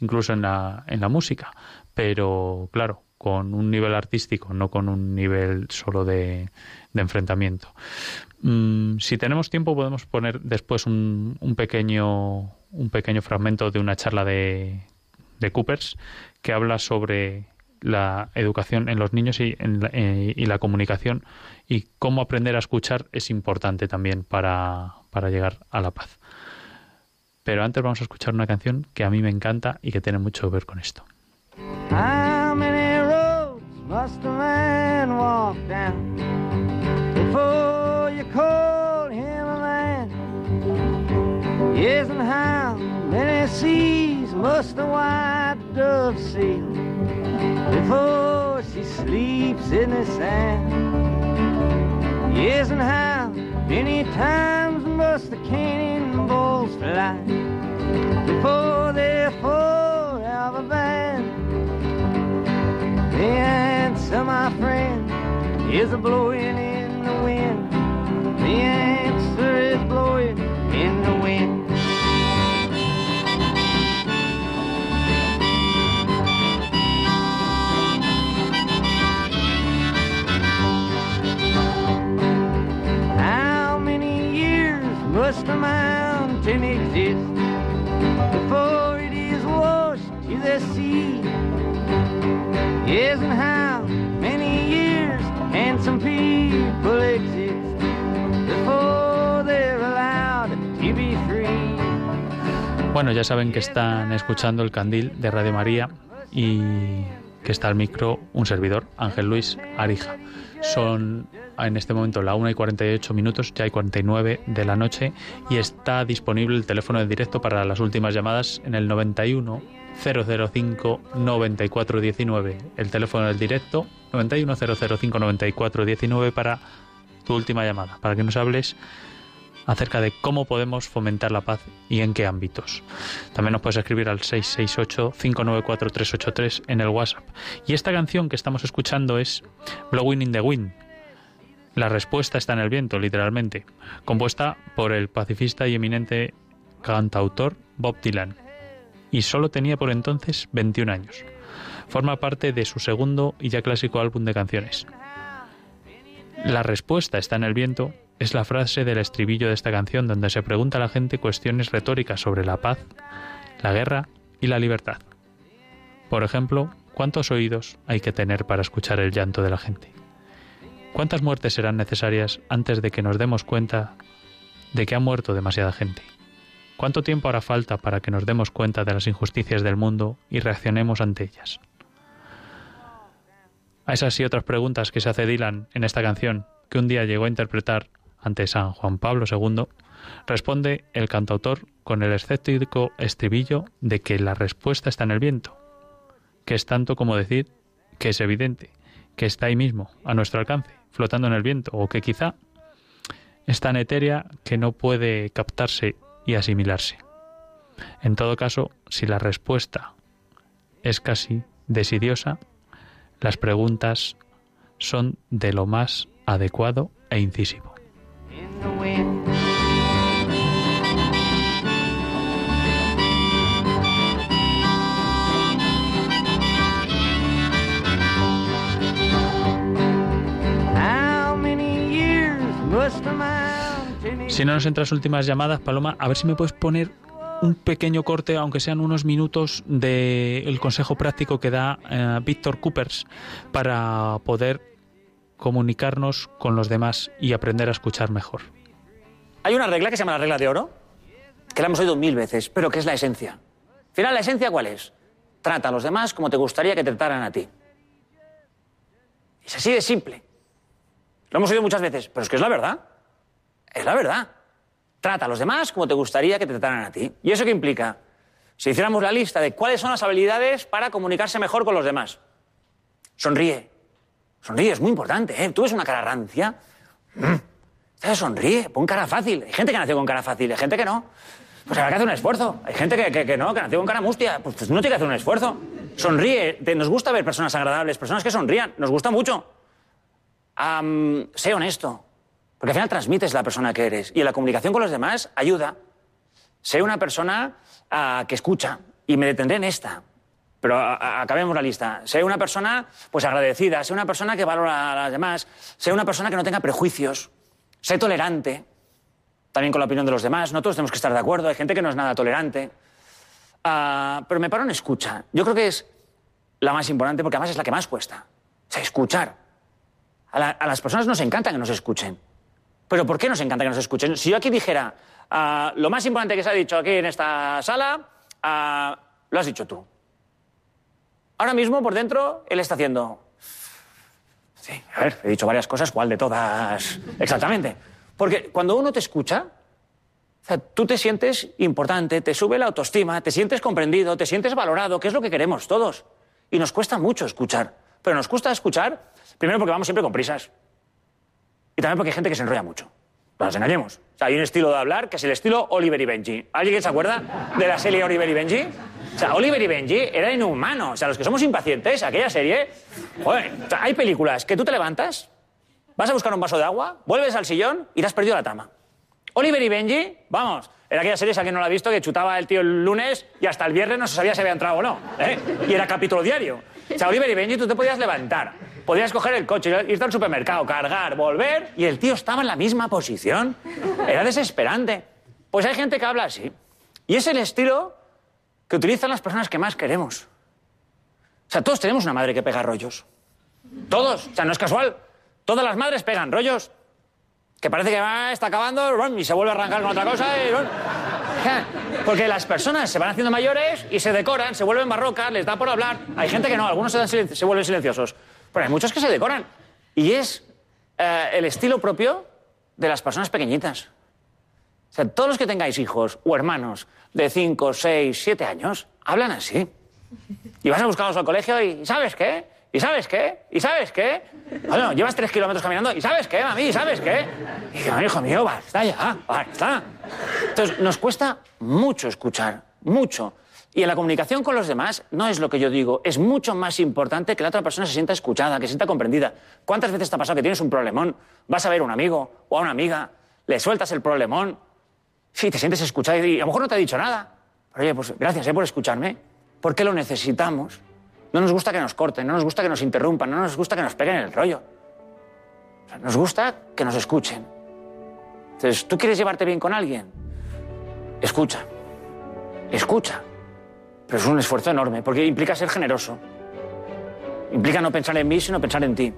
incluso en la en la música. Pero claro con un nivel artístico no con un nivel solo de, de enfrentamiento. Mm, si tenemos tiempo podemos poner después un, un pequeño un pequeño fragmento de una charla de de Coopers que habla sobre la educación en los niños y, en la, eh, y la comunicación y cómo aprender a escuchar es importante también para, llegar a la paz. Pero antes vamos a escuchar una canción que a mí me encanta y que tiene mucho que ver con esto. before she sleeps in the sand. Yes, and how many times must the cannonballs fly before they're out of a band? The answer, my friend, is a blowing in the wind. The answer is blowing in the wind. Must a mountain exist before it is washed to the sea? Yes, and how many years can some people exist before they're allowed to be free? Bueno, ya saben que están escuchando el candil de Radio María y que está al micro un servidor, Ángel Luis Arija. Son en este momento la 1 y 48 minutos, ya hay 49 de la noche y está disponible el teléfono de directo para las últimas llamadas en el 91 005 9419. El teléfono del directo 91 005 9419 para tu última llamada, para que nos hables acerca de cómo podemos fomentar la paz y en qué ámbitos. También nos puedes escribir al 668-594-383 en el WhatsApp. Y esta canción que estamos escuchando es Blowing in the Wind. La respuesta está en el viento, literalmente, compuesta por el pacifista y eminente cantautor Bob Dylan. Y solo tenía por entonces 21 años. Forma parte de su segundo y ya clásico álbum de canciones. La respuesta está en el viento es la frase del estribillo de esta canción donde se pregunta a la gente cuestiones retóricas sobre la paz, la guerra y la libertad. Por ejemplo, ¿cuántos oídos hay que tener para escuchar el llanto de la gente? ¿Cuántas muertes serán necesarias antes de que nos demos cuenta de que ha muerto demasiada gente? ¿Cuánto tiempo hará falta para que nos demos cuenta de las injusticias del mundo y reaccionemos ante ellas? A esas y otras preguntas que se hace Dylan en esta canción, que un día llegó a interpretar ante San Juan Pablo II, responde el cantautor con el escéptico estribillo de que la respuesta está en el viento, que es tanto como decir que es evidente, que está ahí mismo, a nuestro alcance, flotando en el viento, o que quizá es tan etérea que no puede captarse y asimilarse. En todo caso, si la respuesta es casi desidiosa, las preguntas son de lo más adecuado e incisivo. Si no nos entras últimas llamadas, Paloma, a ver si me puedes poner un pequeño corte, aunque sean unos minutos, del consejo práctico que da eh, Víctor Coopers para poder comunicarnos con los demás y aprender a escuchar mejor. Hay una regla que se llama la regla de oro, que la hemos oído mil veces, pero que es la esencia. Al final, ¿la esencia cuál es? Trata a los demás como te gustaría que te trataran a ti. Es así de simple. Lo hemos oído muchas veces, pero es que es la verdad. Es la verdad. Trata a los demás como te gustaría que te trataran a ti. ¿Y eso qué implica? Si hiciéramos la lista de cuáles son las habilidades para comunicarse mejor con los demás. Sonríe. Sonríe, es muy importante. ¿eh? Tú ves una cara rancia. Mm. Sonríe, pon cara fácil. Hay gente que nació con cara fácil, hay gente que no. Pues habrá que hacer un esfuerzo. Hay gente que, que, no, que nació con cara mustia. Pues, pues, no tiene que hacer un esfuerzo. Sonríe. nos gusta ver personas agradables, personas que sonrían. Nos gusta mucho. sé honesto. Porque al final transmites la persona que eres. Y en la comunicación con los demás ayuda. Sé una persona ah, que escucha. Y me detendré en esta. Pero acabemos la lista. Sé una persona pues agradecida, sé una persona que valora a las demás, sé una persona que no tenga prejuicios, sé tolerante, también con la opinión de los demás. No todos tenemos que estar de acuerdo, hay gente que no es nada tolerante. Ah, pero me paro en escucha. Yo creo que es la más importante porque además es la que más cuesta. O sea, escuchar. A, las personas nos encanta que nos escuchen. Pero ¿por qué nos encanta que nos escuchen? Si yo aquí dijera, ah, lo más importante que se ha dicho aquí en esta sala, ah, lo has dicho tú. Ahora mismo, por dentro, él está haciendo... Sí, a ver, he dicho varias cosas, ¿cuál de todas? Exactamente. Porque cuando uno te escucha, tú te sientes importante, te sube la autoestima, te sientes comprendido, te sientes valorado, que es lo que queremos todos. Y nos cuesta mucho escuchar. Pero nos cuesta escuchar, primero porque vamos siempre con prisas. Y también porque hay gente que se enrolla mucho. No nos engañemos. O sea, hay un estilo de hablar que es el estilo Oliver y Benji. ¿Alguien se acuerda de la serie Oliver y Benji? O sea, Oliver y Benji era inhumano. O sea, los que somos impacientes, aquella serie. Joder, hay películas que tú te levantas, vas a buscar un vaso de agua, vuelves al sillón y te has perdido la trama. Oliver y Benji, vamos, era aquella serie, si alguien no la ha visto, que chutaba el tío el lunes y hasta el viernes no se sabía si había entrado o no. ¿eh? Y era capítulo diario. O sea, Oliver y Benji, tú te podías levantar, podías coger el coche, irte al supermercado, cargar, volver, y el tío estaba en la misma posición. Era desesperante. Pues hay gente que habla así. Y es el estilo que utilizan las personas que más queremos. O sea, todos tenemos una madre que pega rollos. Todos. O sea, no es casual. Todas las madres pegan rollos. Que parece que va, está acabando y se vuelve a arrancar con otra cosa. Y, porque las personas se van haciendo mayores y se decoran, se vuelven barrocas, les da por hablar. Hay gente que no, algunos se, dan silen- se vuelven silenciosos. Pero hay muchos que se decoran. Y es eh, el estilo propio de las personas pequeñitas. O sea, todos los que tengáis hijos o hermanos de 5, 6, 7 años, hablan así. Y vas a buscarlos al colegio y ¿sabes qué? ¿Y sabes qué? ¿Y sabes qué? Bueno, llevas tres kilómetros caminando ¿y sabes qué, mami? ¿Y sabes qué? Y yo, hijo mío, basta ya, basta. Entonces, nos cuesta mucho escuchar, mucho. Y en la comunicación con los demás no es lo que yo digo, es mucho más importante que la otra persona se sienta escuchada, que se sienta comprendida. ¿Cuántas veces te ha pasado que tienes un problemón? Vas a ver a un amigo o a una amiga, le sueltas el problemón, sí, te sientes escuchado y a lo mejor no te ha dicho nada. Oye, pues gracias eh, por escucharme, porque lo necesitamos. No nos gusta que nos corten, no nos gusta que nos interrumpan, no nos gusta que nos peguen el rollo. Nos gusta que nos escuchen. Entonces, ¿tú quieres llevarte bien con alguien? Escucha. Escucha. Pero es un esfuerzo enorme, porque implica ser generoso. Implica no pensar en mí, sino pensar en ti.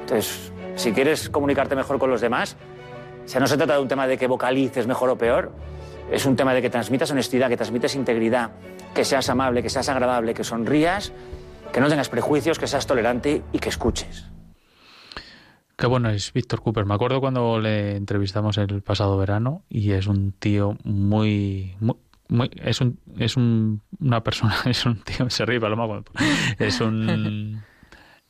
Entonces, si quieres comunicarte mejor con los demás, o sea, no se trata de un tema de que vocalices mejor o peor, es un tema de que transmitas honestidad, que transmites integridad, que seas amable, que seas agradable, que sonrías, que no tengas prejuicios, que seas tolerante y que escuches. Qué bueno es Víctor Cooper. Me acuerdo cuando le entrevistamos el pasado verano y es un tío muy, muy, muy- es un, es un, una persona, es un tío, se ríe Paloma cuando- es un,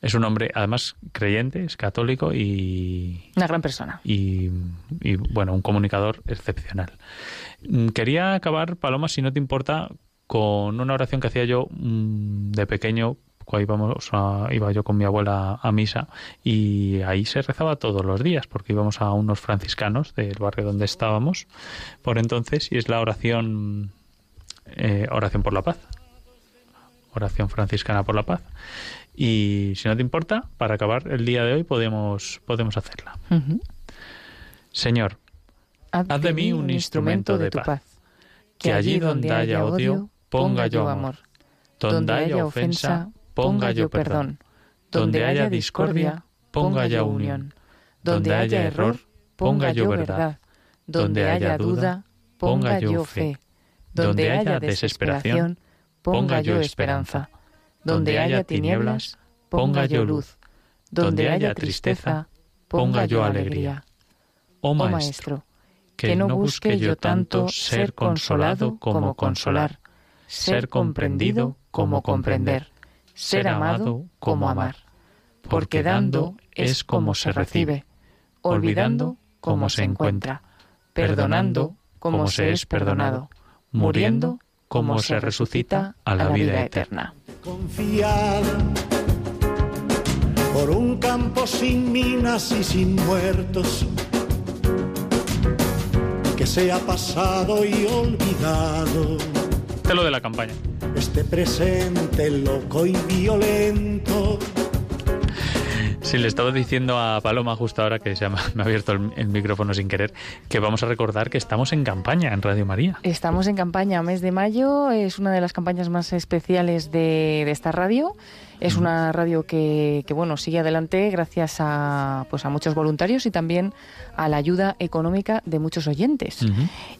es un hombre, además creyente, es católico y, Una gran persona. y, y, bueno, un comunicador excepcional. Mm, Quería acabar, Paloma, si no te importa, con una oración que hacía yo mm, de pequeño, íbamos a- iba yo con mi abuela a misa y ahí se rezaba todos los días porque íbamos a unos franciscanos del barrio donde estábamos por entonces y es la oración eh, oración por la paz oración franciscana por la paz y si no te importa para acabar el día de hoy podemos podemos hacerla. Señor haz de mí un instrumento de tu paz. Que allí donde haya odio ponga yo amor. Donde haya ofensa ponga yo perdón. Donde haya discordia ponga yo unión. Donde haya error ponga yo verdad. Donde haya duda ponga yo fe. Donde haya desesperación ponga yo esperanza donde haya tinieblas ponga yo luz donde haya tristeza ponga yo alegría oh maestro que no busque yo tanto ser consolado como consolar ser comprendido como comprender, ser amado como amar. Porque dando es como se recibe, olvidando como se encuentra, perdonando como se es perdonado, muriendo como se resucita a la vida eterna. Confiar por un campo sin minas y sin muertos que sea pasado y olvidado Este es lo de la campaña. este presente loco y violento Sí, le estaba diciendo a Paloma justo ahora que se me ha abierto el, el micrófono sin querer, que vamos a recordar que estamos en campaña en Radio María. Estamos en campaña, mes de mayo, es una de las campañas más especiales de esta radio. Es una radio que, que, bueno sigue adelante gracias a pues a muchos voluntarios y también a la ayuda económica de muchos oyentes.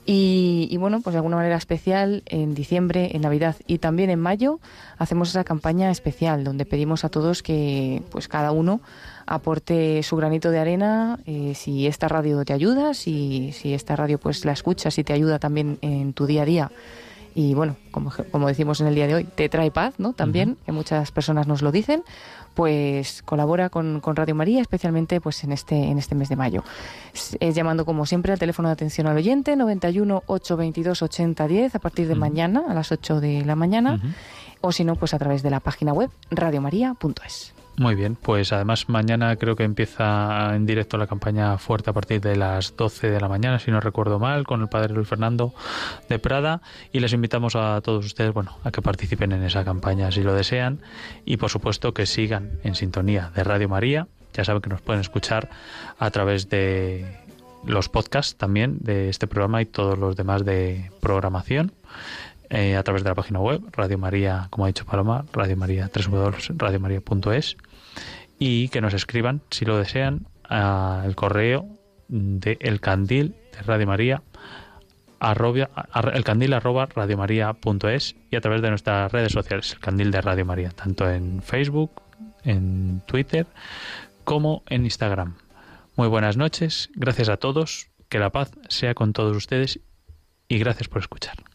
Y, y, bueno, pues de alguna manera especial en diciembre, en Navidad y también en mayo hacemos esa campaña especial donde pedimos a todos que pues cada uno aporte su granito de arena eh, si esta radio te ayuda, si, si esta radio pues la escuchas y te ayuda también en tu día a día y bueno, como, como decimos en el día de hoy, te trae paz, ¿no? También, que muchas personas nos lo dicen, pues colabora con, Radio María, especialmente pues en este, en este mes de mayo. Es, llamando como siempre al teléfono de atención al oyente, 91 822 8010, a partir de mañana, a las 8 de la mañana, o si no, pues a través de la página web radiomaria.es. Muy bien, pues además mañana creo que empieza en directo la campaña fuerte a partir de las 12 de la mañana, si no recuerdo mal, con el padre Luis Fernando de Prada y les invitamos a todos ustedes, bueno, a que participen en esa campaña si lo desean y por supuesto que sigan en sintonía de Radio María. Ya saben que nos pueden escuchar a través de los podcasts también de este programa y todos los demás de programación. Eh, a través de la página web, Radio María, como ha dicho Paloma, Radio María, www.radiomaria.es y que nos escriban, si lo desean, al correo de El Candil de Radio María, el candil arroba radiomaria.es y a través de nuestras redes sociales, el candil de Radio María, tanto en Facebook, en Twitter como en Instagram. Muy buenas noches, gracias a todos, que la paz sea con todos ustedes y gracias por escuchar.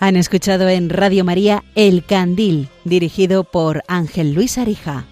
Han escuchado en Radio María El Candil, dirigido por Ángel Luis Arija.